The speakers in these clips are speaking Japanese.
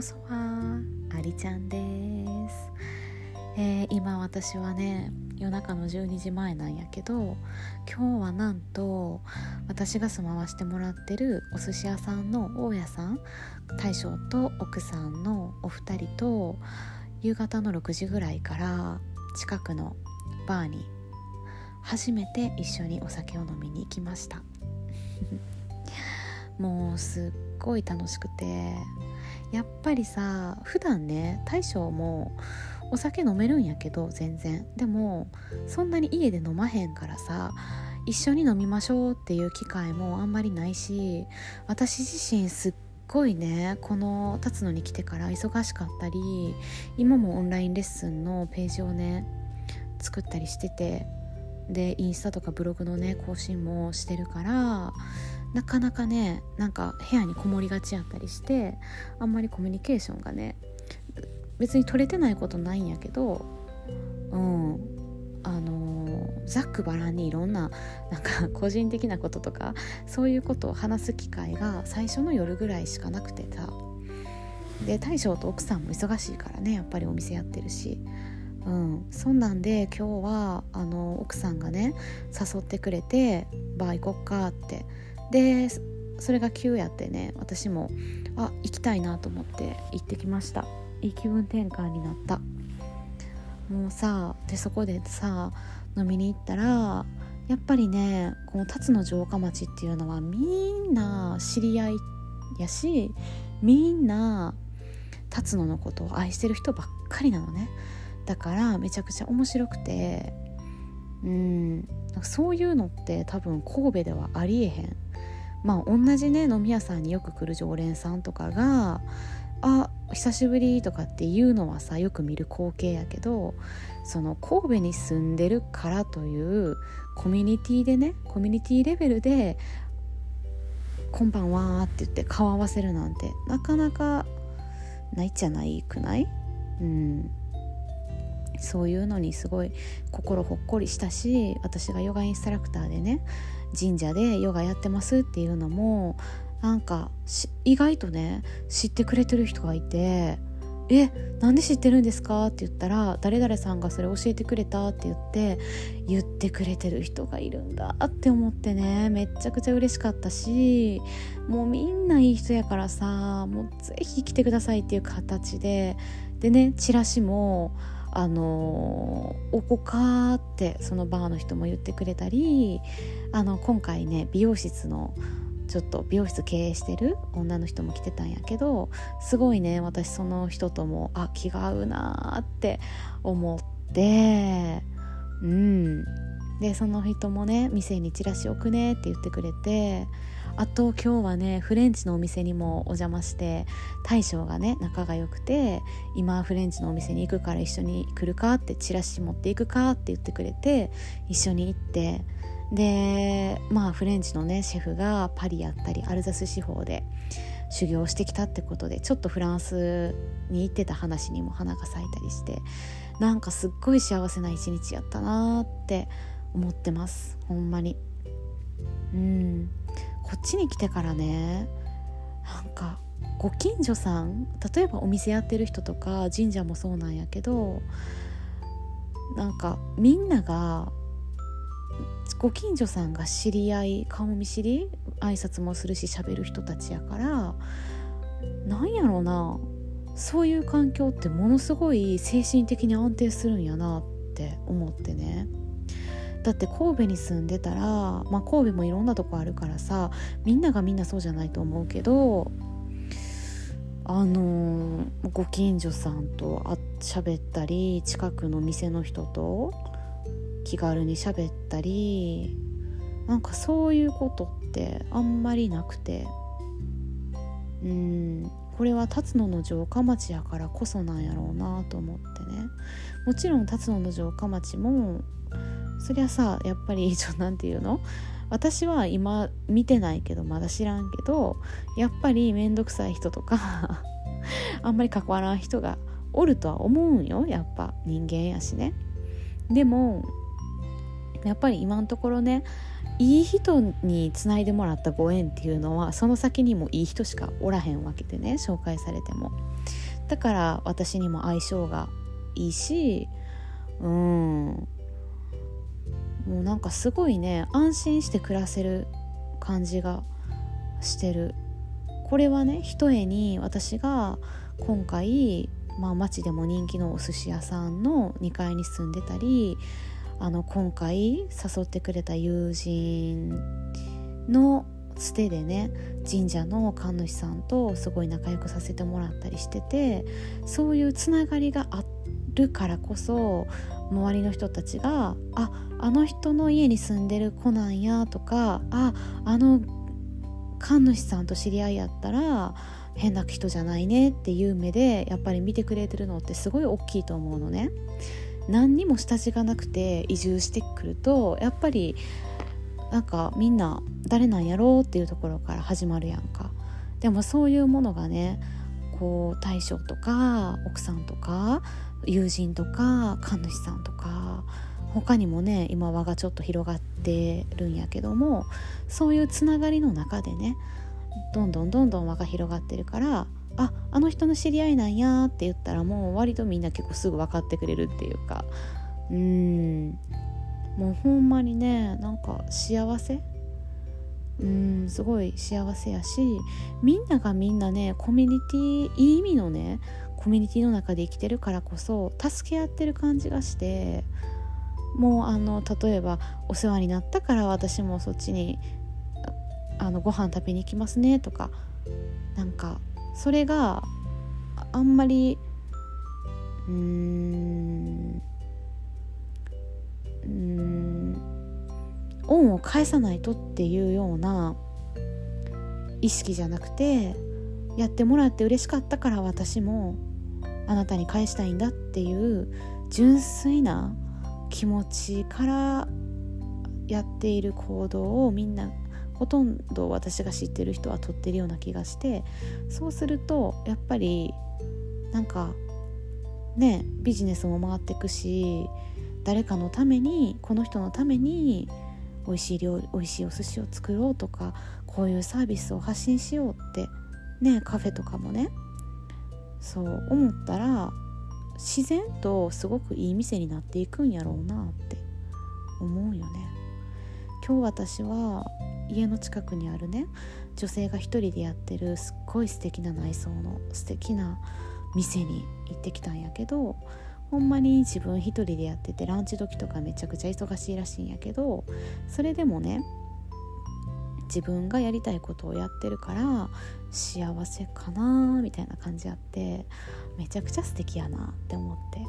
ボスはありちゃんです、えー、今私はね夜中の12時前なんやけど今日はなんと私が住まわしてもらってるお寿司屋さんの大家さん大将と奥さんのお二人と夕方の6時ぐらいから近くのバーに初めて一緒にお酒を飲みに行きました。もうすっごい楽しくてやっぱりさ普段ね大将もお酒飲めるんやけど全然。でもそんなに家で飲まへんからさ一緒に飲みましょうっていう機会もあんまりないし私自身すっごいねこの立つのに来てから忙しかったり今もオンラインレッスンのページをね作ったりしててでインスタとかブログのね更新もしてるからなかなかねなんか部屋にこもりがちやったりしてあんまりコミュニケーションがね別に取れてないことないんやけどうん。あのー、ざっくばらんにいろんななんか個人的なこととかそういうことを話す機会が最初の夜ぐらいしかなくてさ。で大将と奥さんも忙しいからねやっぱりお店やってるし。うん、そんなんで今日はあの奥さんがね誘ってくれて「バー行こっか」ってでそれが急やってね私もあ行きたいなと思って行ってきました。いい気分転換になった。もうさでそこでさ飲みに行ったらやっぱりねこの辰野城下町っていうのはみんな知り合いやしみんな辰野のことを愛してる人ばっかりなのね。だからめちゃくちゃ面白くてうんそういうのって多分神戸ではありえへん。まあ同じね飲み屋さんによく来る常連さんとかが「あ久しぶり」とかっていうのはさよく見る光景やけどその神戸に住んでるからというコミュニティでねコミュニティレベルで「こんばんは」って言って顔合わせるなんてなかなかないじゃないくない？うん。そういうのにすごい心ほっこりしたし私がヨガインストラクターでね神社でヨガやってますっていうのもなんか意外とね知ってくれてる人がいて「えなんで知ってるんですか?」って言ったら「誰々さんがそれ教えてくれた」って言って言ってくれてる人がいるんだって思ってねめっちゃくちゃ嬉しかったしもうみんないい人やからさもうぜひ来てくださいっていう形ででねチラシもあのおこかってそのバーの人も言ってくれたりあの今回ね美容室のちょっと美容室経営してる女の人も来てたんやけどすごいね私その人ともあ気が合うなーって思ってうん。でその人もね店にチラシ置くねって言ってくれてあと今日はねフレンチのお店にもお邪魔して大将がね仲が良くて今フレンチのお店に行くから一緒に来るかってチラシ持っていくかって言ってくれて一緒に行ってでまあフレンチのねシェフがパリやったりアルザス地方で修行してきたってことでちょっとフランスに行ってた話にも花が咲いたりしてなんかすっごい幸せな一日やったなって思ってます。ほんまに。うん。こっちに来てからねなんかご近所さん例えばお店やってる人とか神社もそうなんやけどなんかみんながご近所さんが知り合い顔見知り挨拶もするし喋る人たちやからなんやろうなそういう環境ってものすごい精神的に安定するんやなって思ってね。だって神戸に住んでたら、まあ、神戸もいろんなとこあるからさみんながみんなそうじゃないと思うけどあの、ご近所さんとあ喋ったり近くの店の人と気軽に喋ったりなんかそういうことってあんまりなくて。うんこれは辰野の城下町やからこそなんやろうなと思ってね。もちろん辰野の城下町もそりゃさやっぱり ちょなんていうの？私は今見てないけどまだ知らんけどやっぱり面倒くさい人とか あんまり関わらん人がおるとは思うんよ。やっぱ人間やしね。でもやっぱり今のところねいい人につないでもらったご縁っていうのはその先にもいい人しかおらへんわけでね紹介されても。だから私にも相性がいいしうんもうなんかすごいね安心して暮らせる感じがしてる。これはねひとえに私が今回、まあ、町でも人気のお寿司屋さんの2階に住んでたりあの今回誘ってくれた友人のつてでね神社の神主さんとすごい仲良くさせてもらったりしててそういうつながりがあるからこそ周りの人たちが「ああの人の家に住んでる子なんや」とか「ああの神主さんと知り合いやったら変な人じゃないね」っていう目でやっぱり見てくれてるのってすごい大きいと思うのね。何にも下地がなくて移住してくるとやっぱりなんかみんな誰なんやろうっていうところから始まるやんかでもそういうものがねこう大将とか奥さんとか友人とか神主さんとか他にもね今輪がちょっと広がってるんやけどもそういうつながりの中でねどんどんどんどん輪が広がってるからああの人の知り合いなんやって言ったらもう割とみんな結構すぐ分かってくれるっていうかうんもうほんまにねなんか幸せうんすごい幸せやしみんながみんなねコミュニティいい意味のねコミュニティの中で生きてるからこそ助け合ってる感じがしてもうあの例えばお世話になったから私もそっちにあのご飯食べに行きますねとかなんかそれがあんまりうーんうん恩を返さないとっていうような意識じゃなくてやってもらって嬉しかったから私もあなたに返したいんだっていう純粋な気持ちからやっている行動をみんなほとんど私が知ってる人は取ってるような気がしてそうするとやっぱりなんかねビジネスも回ってくし誰かのためにこの人のために美味しい料理美味しいお寿司を作ろうとかこういうサービスを発信しようってねカフェとかもねそう思ったら自然とすごくいい店になっていくんやろうなって思うよね。今日私は家の近くにあるね女性が一人でやってるすっごい素敵な内装の素敵な店に行ってきたんやけどほんまに自分一人でやっててランチ時とかめちゃくちゃ忙しいらしいんやけどそれでもね自分がやりたいことをやってるから幸せかなみたいな感じあってめちゃくちゃ素敵やなって思って。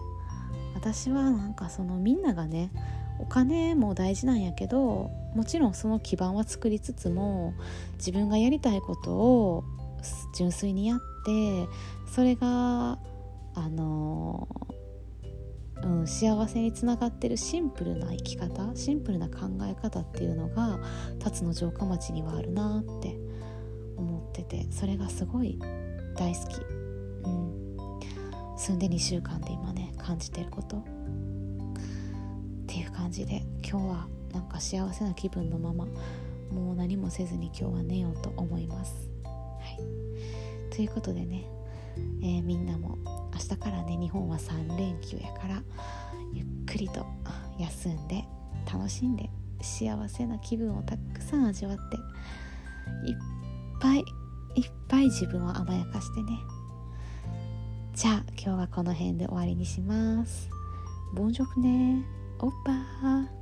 私はなんかそのみんながねお金も大事なんやけどもちろんその基盤は作りつつも自分がやりたいことを純粋にやってそれがあのうん、幸せにつながってるシンプルな生き方シンプルな考え方っていうのが辰野城下町にはあるなって思っててそれがすごい大好き、うん、住んで2週間で今ね感じてること。っていう感じで今日はなんか幸せな気分のままもう何もせずに今日は寝ようと思います。はい、ということでね、えー、みんなも明日からね日本は3連休やからゆっくりと休んで楽しんで幸せな気分をたくさん味わっていっぱいいっぱい自分を甘やかしてねじゃあ今日はこの辺で終わりにします。ボンジョクね。オッパー